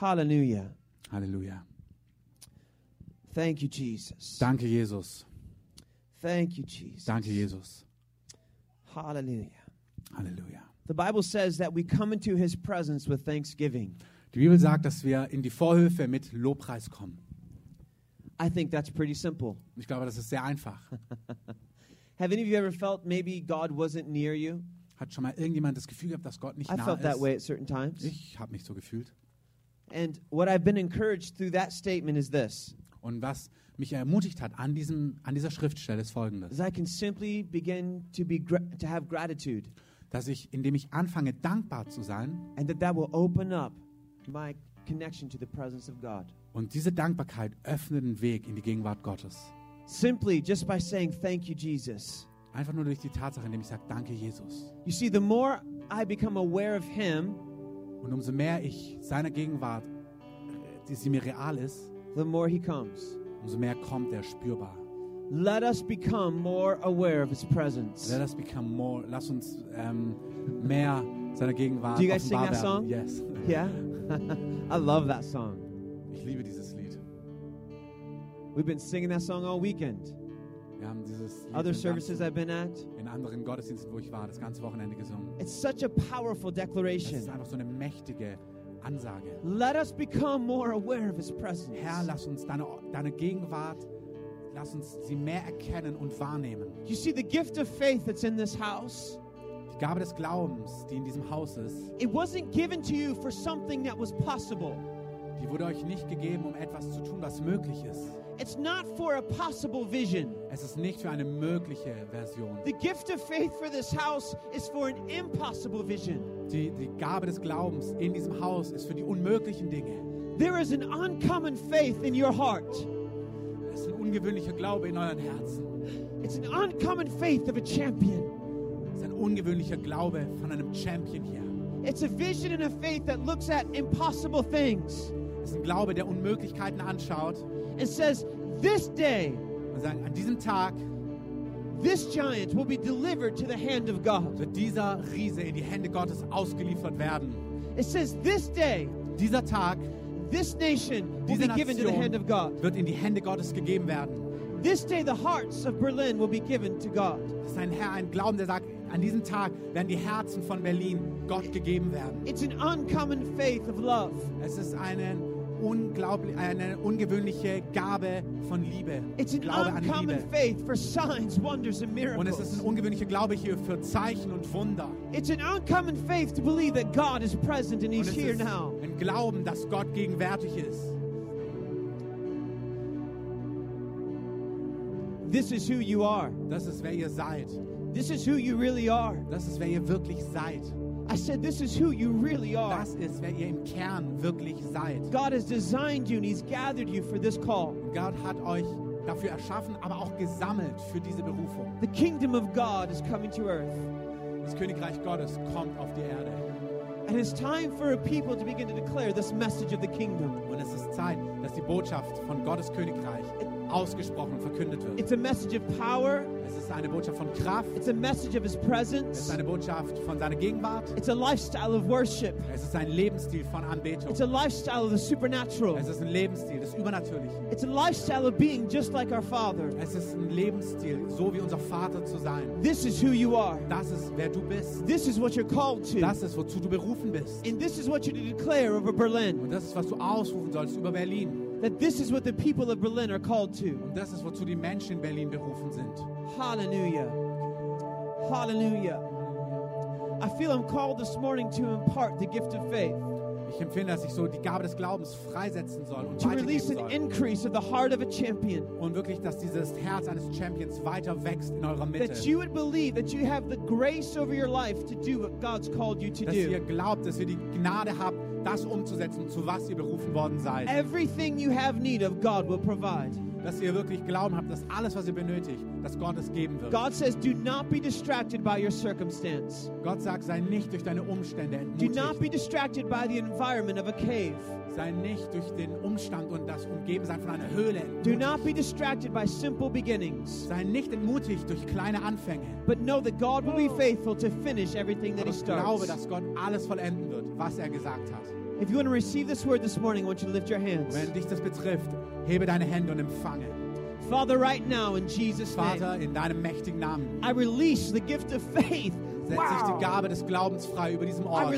Hallelujah. Halleluja. Thank you, Jesus. Danke, Jesus. Thank you, Jesus. Danke, Jesus. Hallelujah. Halleluja. The Bible says that we come into his presence with thanksgiving. Die Bibel sagt, dass wir in die Vorhöfe mit Lobpreis kommen. I think that's pretty simple. Ich glaube, das ist sehr einfach. Have any of you ever felt maybe God wasn't near you? Hat schon mal irgendjemand das Gefühl gehabt, dass Gott nicht I nah felt that ist? way at certain times. Ich habe mich so gefühlt. And what I've been encouraged through that statement is this Und was mich ermutigt hat an, diesem, an dieser Schriftstelle ist folgendes. is I can simply begin to be to have gratitude Dass ich, indem ich anfange, dankbar zu sein, and that that will open up my connection to the presence of God. und diese Dankbarkeit öffnet den Weg in die Gegenwart Gottes. Simply just by saying thank you Jesus. Einfach nur durch die Tatsache, indem ich sage, danke Jesus. You see the more I become aware of him, Und umso mehr ich seiner Gegenwart, die sie mir real ist, the more he comes. umso mehr kommt er spürbar. Let us become more aware of his presence. Let us become more, lass uns ähm, mehr seiner Gegenwart Do you guys sing that song? Yes. Yeah? I love that song. Ich liebe dieses Lied. We've been singing that song all weekend. Other services I've been at. in anderen Gottesdiensten, wo ich war, das ganze Wochenende gesungen. It's such a powerful Es ist declaration. einfach so eine mächtige Ansage. Let us become more aware of his presence. Herr, lass uns deine, deine Gegenwart, lass uns sie mehr erkennen und wahrnehmen. You see the gift of faith that's in this house? Die Gabe des Glaubens, die in diesem Haus ist, It wasn't given to you for something that was possible. Die wurde euch nicht gegeben, um etwas zu tun, was möglich ist. It's not for a possible vision. Es ist nicht für eine mögliche Version. The gift of faith for this house is for an impossible vision. Die, die Gabe des Glaubens in diesem Haus ist für die unmöglichen Dinge. There is an uncommon faith in your heart. Es ist ein ungewöhnlicher Glaube in euren Herzen. It's an uncommon faith of a champion. Es ist ein ungewöhnlicher Glaube von einem Champion hier. It's a vision and a faith that looks at impossible things Ein Glaube, der Unmöglichkeiten anschaut and says, This day, und sagt, an diesem Tag this giant will be delivered to the hand of God. wird dieser Riese in die Hände Gottes ausgeliefert werden. It says, This day, Dieser Tag this nation will Diese be given to the hand of God. wird in die Hände Gottes gegeben werden. This day, the hearts of Berlin will be given to God. Das ist ein Herr, ein Glauben, der sagt, an diesem Tag werden die Herzen von Berlin Gott gegeben werden. It's an uncommon faith of love. Es ist eine, unglaublich, eine ungewöhnliche Gabe von Liebe. It's an Glaube an uncommon Liebe. faith for signs, wonders, and Und es ist ein miracles. ungewöhnlicher Glaube hier für Zeichen und Wunder. It's an uncommon faith to believe that God is present and He's es here now. ein Glauben, dass Gott gegenwärtig ist. This is who you are. Das ist, wer ihr seid. This is who you really are. Das ist, wer ihr wirklich seid. I said, This is who you really are. Das ist, wer ihr im Kern wirklich seid. God has designed you and He's gathered you for this call. Gott hat euch dafür erschaffen, aber auch gesammelt für diese Berufung. The kingdom of God is coming to earth. Das Königreich Gottes kommt auf die Erde. And it's time for a people to begin to declare this message of the kingdom. Und es ist Zeit, dass die Botschaft von Gottes Königreich ausgesprochen und verkündet wird. It's a message of power, Es ist eine Botschaft von Kraft. it's a message of His Es presence, ist eine Botschaft von seiner Gegenwart. it's a lifestyle of worship, Es ist ein Lebensstil von Anbetung. it's a lifestyle of the supernatural, Es ist ein Lebensstil des Übernatürlichen. it's a lifestyle of being just like our Father. Es ist ein Lebensstil, so wie unser Vater zu sein. This is who you are. Das ist, wer du bist. This is what you're called to. Das ist, wozu du berufen bist. And this is what to declare over Berlin. Und das ist, was du ausrufen sollst über Berlin. That this is what the people of Berlin are called to. Und das ist, wozu die Menschen in Berlin berufen sind. Hallelujah. Hallelujah. I feel I'm called this morning to impart the gift of faith, Ich empfinde, dass ich so die Gabe des Glaubens freisetzen soll und to release an soll. increase of the heart of a champion. Und wirklich, dass dieses Herz eines Champions weiter wächst in eurer Mitte. That you would believe that you have the grace over your life to do what God's called you to Dass ihr glaubt, dass ihr die Gnade habt, das umzusetzen, zu was ihr berufen worden seid. Everything you have need of, God will provide. Dass ihr wirklich Glauben habt, dass alles, was ihr benötigt, dass Gott es geben wird. God says, do not be distracted by your circumstance. Gott sagt, sei nicht durch deine Umstände Do not be entmutigt. distracted by the environment of a cave. Sei nicht durch den Umstand und das Umgebensein von einer Höhle Do not be distracted by simple beginnings. Sei nicht entmutigt durch kleine Anfänge. But know that God will be faithful to finish everything that He ich glaube, starts. dass Gott alles vollenden wird, was er gesagt hat. If you want to receive this word this morning, I want you to lift your hands. wenn dich das betrifft, hebe deine Hände und empfange. Father, right now, in Jesus' name, Vater, in deinem mächtigen Namen I release the gift of faith. Setze ich die. Gabe des Glaubens frei über diesem I Ort.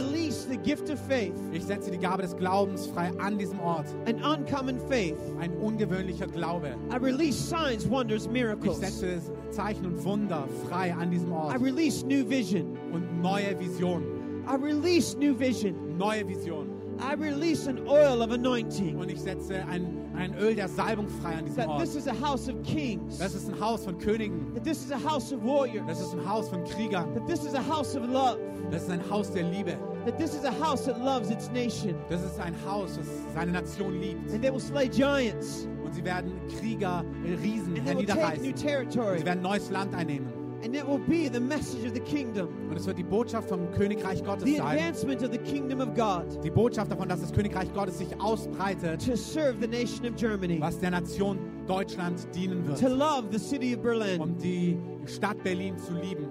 Ich setze die Gabe des Glaubens frei an diesem Ort. an uncommon faith. Ein ungewöhnlicher Glaube. I release signs, wonders, Ich miracles. setze Zeichen und Wunder frei an diesem I Ort. release new vision. Und neue Visionen. I release new vision. Neue Visionen. I release an oil of anointing. Und ich setze ein, ein Öl der Salbung frei an diesem Ort. this is a house of kings. Das ist ein Haus von Königen. That this is a house of warriors. Das ist ein Haus von Kriegern. That this is a house of love. Das ist ein Haus der Liebe. That this is a house that loves its nation. Das ist ein Haus, das seine Nation liebt. And they will slay giants. Und sie werden Krieger, Riesen And they will take new herniederreißen. territory. Sie werden neues Land einnehmen. And it will be the message of the kingdom. Und es wird die Botschaft vom Königreich Gottes The sein. advancement of the kingdom of God. Die Botschaft davon, dass das Königreich Gottes sich ausbreitet, To serve the nation of Germany. was der Nation Deutschland dienen To wird. love the city of Berlin. Um die Stadt Berlin zu lieben.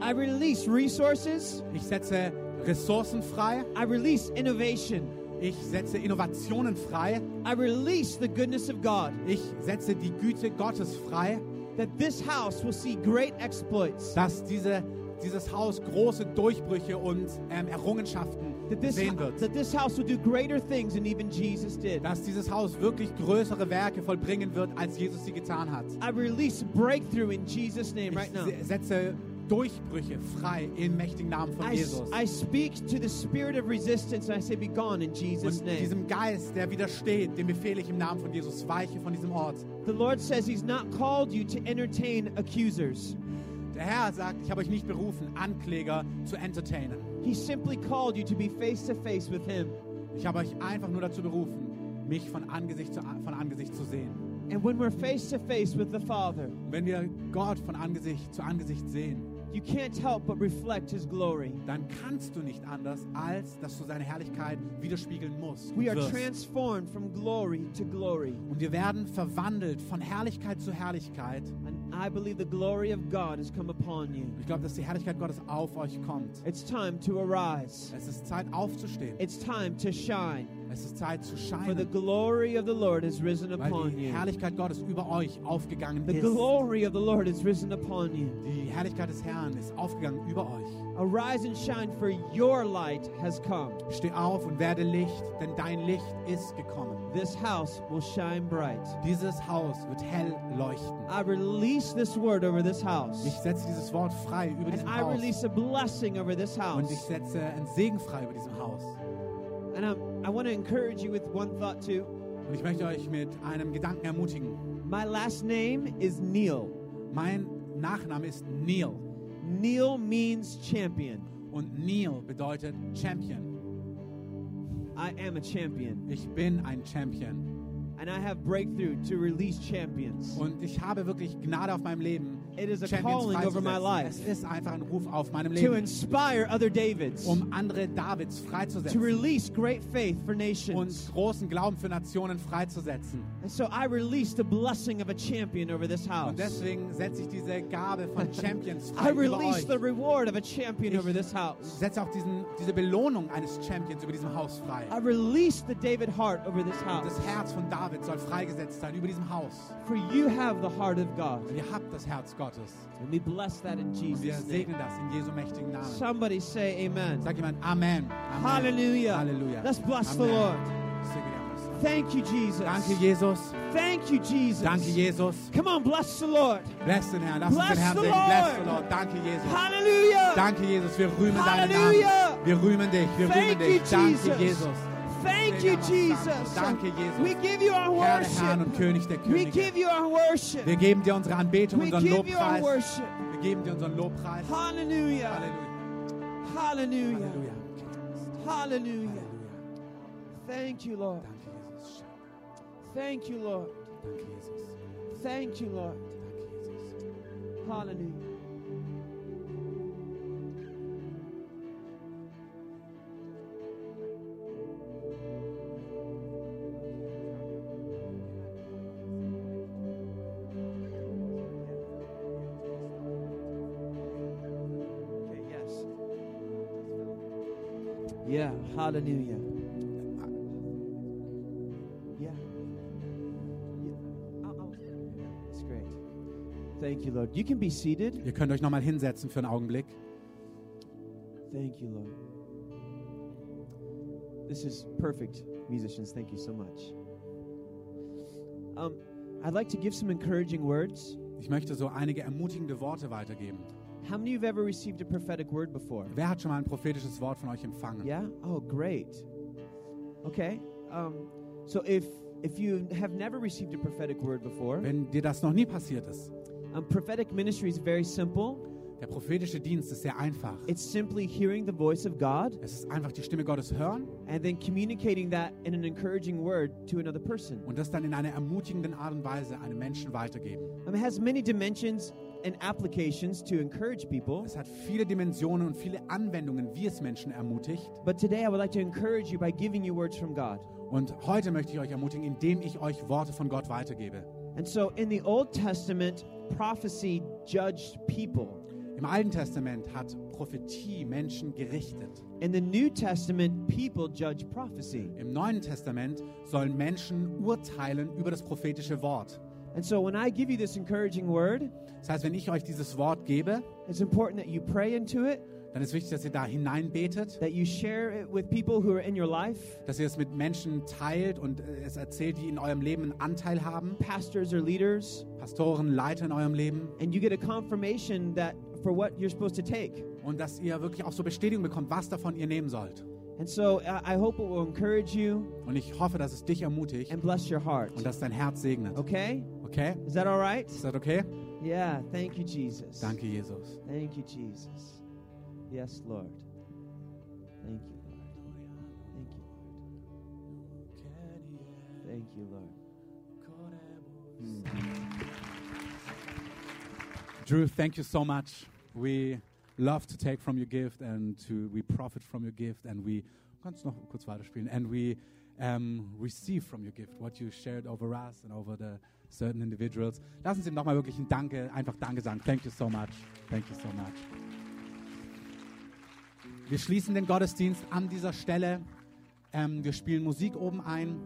I release resources. Ich setze Ressourcen frei. I release innovation. Ich setze Innovationen frei. I release the goodness of God. Ich setze die Güte Gottes frei, That this house will see great exploits. dass diese, dieses Haus große Durchbrüche und ähm, Errungenschaften That this, sehen wird. that this house will do greater things than even Jesus did. Dass dieses Haus wirklich größere Werke vollbringen wird, als Jesus sie getan hat. I release breakthrough in Jesus' name Ich right now. se- setze Durchbrüche frei im mächtigen Namen von I, Jesus. I speak to the spirit of resistance and I say, Be gone in Jesus' Und name. diesem Geist, der widersteht, dem befehle ich im Namen von Jesus, weiche von diesem Ort. The Lord says He's not called you to entertain accusers, Der Herr sagt, ich habe euch nicht berufen, Ankläger zu entertainen. He simply called you to be face to face with Him. Ich habe euch einfach nur dazu berufen, mich von Angesicht zu von Angesicht zu sehen. And when we're face to face with the Father, wenn wir Gott von Angesicht zu Angesicht sehen, you can't help but reflect His glory. dann kannst du nicht anders, als dass du seine Herrlichkeit widerspiegeln musst. We are wirst. transformed from glory to glory. Und wir werden verwandelt von Herrlichkeit zu Herrlichkeit. And I believe the glory of God has come upon you. Ich glaube, dass die Herrlichkeit Gottes auf euch kommt. It's time to arise. Es ist Zeit aufzustehen. It's time to shine. Es ist Zeit zu For the scheinen, glory of the Lord has risen upon die you. Herrlichkeit Gottes über euch aufgegangen The ist. glory of the Lord has risen upon you. Die Herrlichkeit des Herrn ist aufgegangen über euch. Arise and shine, for your light has come. Steh auf und werde Licht, denn dein Licht ist gekommen. This house will shine bright. Dieses Haus wird hell leuchten. I release this word over this Ich house. setze dieses Wort frei über And I Haus. release a blessing over this Und ich house. setze einen Segen frei über diesem Haus. And I'm, I want to encourage you with one thought too. Und ich möchte euch mit einem Gedanken ermutigen. My last name is Neil. Mein Nachname ist Neil. Neil means champion. Und Neil bedeutet Champion. I am a champion. Ich bin ein Champion. And I have breakthrough to release champions. Und ich habe wirklich Gnade auf meinem Leben. It is a calling over my life. Es ist einfach ein Ruf auf meinem To Leben, inspire other Davids. um andere Davids To freizusetzen release great faith for und nations. großen Glauben für Nationen freizusetzen. And so I release the blessing of a champion over this house. Und deswegen setze ich diese Gabe von Champions I frei über release the reward of a champion Ich over this house. setze auch diesen, diese Belohnung eines Champions über diesem Haus frei. I release the David heart over this Und house. das Herz von David soll freigesetzt sein über diesem Haus. For you have the heart of God. Und ihr habt das Herz Gottes. And we bless that in Und wir Jesus' name. segnen das in Jesu mächtigen Namen. Somebody say amen. Sag jemand Amen. Amen. Hallelujah. Halleluja. Let's bless the Amen. Lord. Dir das. Thank you, Jesus. Danke, Jesus. Thank you, Jesus. Danke, Jesus. Come on, bless the Lord. Bless den Herrn. Lass uns Bless den Herrn the segnen. Bless Lord. the Lord. Danke, Jesus. Hallelujah. Danke, Jesus. Wir rühmen deinen Halleluja. Namen. Wir rühmen dich. Wir Thank rühmen you, dich. Danke, Jesus. Jesus. Thank you, Jesus. Danke, Jesus. We give you our Herr der Herren worship. und König der We give you our worship. Wir geben dir unsere Anbetung, We unseren give you our Lobpreis. worship. Wir geben dir unseren Lobpreis. Hallelujah. Halleluja. Hallelujah. Halleluja. Hallelujah. Thank you, Lord. Danke, Jesus. Thank you, Lord. Danke, Jesus. Thank you, Lord. Danke, Jesus. Hallelujah. Hallelujah. Yeah. Yeah. That's great. Thank you, Lord. You can be seated. Ihr könnt euch nochmal hinsetzen für einen Augenblick. Thank you, Lord. This is perfect, musicians. Thank you so much. Um, I'd like to give some encouraging words. Ich möchte so einige ermutigende Worte weitergeben. How many of you have ever received a prophetic word before? Wer hat schon mal ein prophetisches Wort von euch empfangen? Yeah? Oh, great. Okay. Um, so if if you have never received a prophetic word before, Wenn dir das noch nie passiert ist, um, prophetic ministry is very simple. der prophetische Dienst ist sehr einfach. It's simply hearing the voice of God Es ist einfach die Stimme Gottes hören and then communicating that in an encouraging word to another person. und das dann in einer ermutigenden Art und Weise einem Menschen weitergeben. Um, it has many dimensions and applications to encourage people. Es hat viele Dimensionen und viele Anwendungen, wie es Menschen ermutigt. But today I would like to encourage you by giving you words from God. Und heute möchte ich euch ermutigen, indem ich euch Worte von Gott weitergebe. And so in the Old Testament, prophecy judged people. Im Alten Testament hat Prophetie Menschen gerichtet. In the New Testament, people judge prophecy. Im Neuen Testament sollen Menschen urteilen über das prophetische Wort. And so when I give you this encouraging word, Das heißt, wenn ich euch dieses Wort gebe, it's important that you pray into it, dann ist wichtig, dass ihr da hineinbetet, that you share it with people who are in your life, dass ihr es mit Menschen teilt und äh, es erzählt, die in eurem Leben einen Anteil haben, pastors or leaders, Pastoren, Leiter in eurem Leben and you get a confirmation that for what you're supposed to take. und dass ihr wirklich auch so Bestätigung bekommt, was davon ihr nehmen sollt. And so I I hope it will encourage you Und ich hoffe, dass es dich ermutigt and bless your heart. und dass dein Herz segnet. Okay? Okay? Is that all right? Is that okay? Yeah, thank you, Jesus. Danke, Jesus. Thank you, Jesus. Yes, Lord. Thank you, Lord. Thank you, Lord. Thank you, Lord. Hmm. Drew, thank you so much. We love to take from your gift and to we profit from your gift and we kannst noch kurz weiterspielen and we um, receive from your gift what you shared over us and over the certain individuals. Lass uns ihm nochmal wirklich ein Danke, einfach Danke sagen. Thank you so much. Thank you so much. Wir schließen den Gottesdienst an dieser Stelle. Ähm, wir spielen Musik oben ein.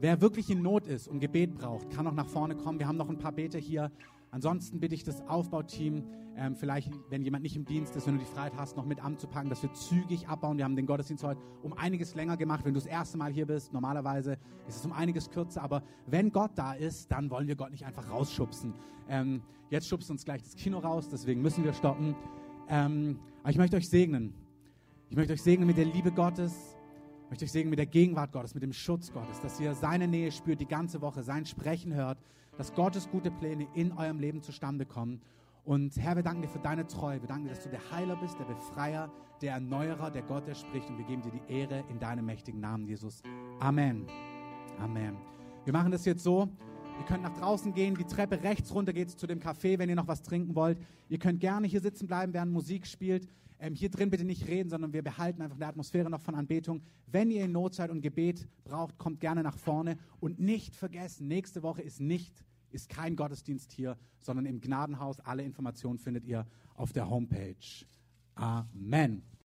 Wer wirklich in Not ist und Gebet braucht, kann auch nach vorne kommen. Wir haben noch ein paar Beter hier. Ansonsten bitte ich das Aufbauteam, ähm, vielleicht, wenn jemand nicht im Dienst ist, wenn du die Freiheit hast, noch mit anzupacken, dass wir zügig abbauen. Wir haben den Gottesdienst heute um einiges länger gemacht. Wenn du das erste Mal hier bist, normalerweise ist es um einiges kürzer. Aber wenn Gott da ist, dann wollen wir Gott nicht einfach rausschubsen. Ähm, jetzt schubst uns gleich das Kino raus, deswegen müssen wir stoppen. Ähm, aber ich möchte euch segnen. Ich möchte euch segnen mit der Liebe Gottes. Ich möchte euch segnen mit der Gegenwart Gottes, mit dem Schutz Gottes, dass ihr seine Nähe spürt die ganze Woche, sein Sprechen hört, dass Gottes gute Pläne in eurem Leben zustande kommen. Und Herr, wir danken dir für deine Treue. Wir danken dir, dass du der Heiler bist, der Befreier, der Erneuerer, der Gott, der spricht. Und wir geben dir die Ehre in deinem mächtigen Namen, Jesus. Amen. Amen. Wir machen das jetzt so. Ihr könnt nach draußen gehen, die Treppe rechts runter geht zu dem Café, wenn ihr noch was trinken wollt. Ihr könnt gerne hier sitzen bleiben, während Musik spielt. Ähm, hier drin bitte nicht reden, sondern wir behalten einfach eine Atmosphäre noch von Anbetung. Wenn ihr in Not seid und Gebet braucht, kommt gerne nach vorne. Und nicht vergessen, nächste Woche ist nicht, ist kein Gottesdienst hier, sondern im Gnadenhaus. Alle Informationen findet ihr auf der Homepage. Amen.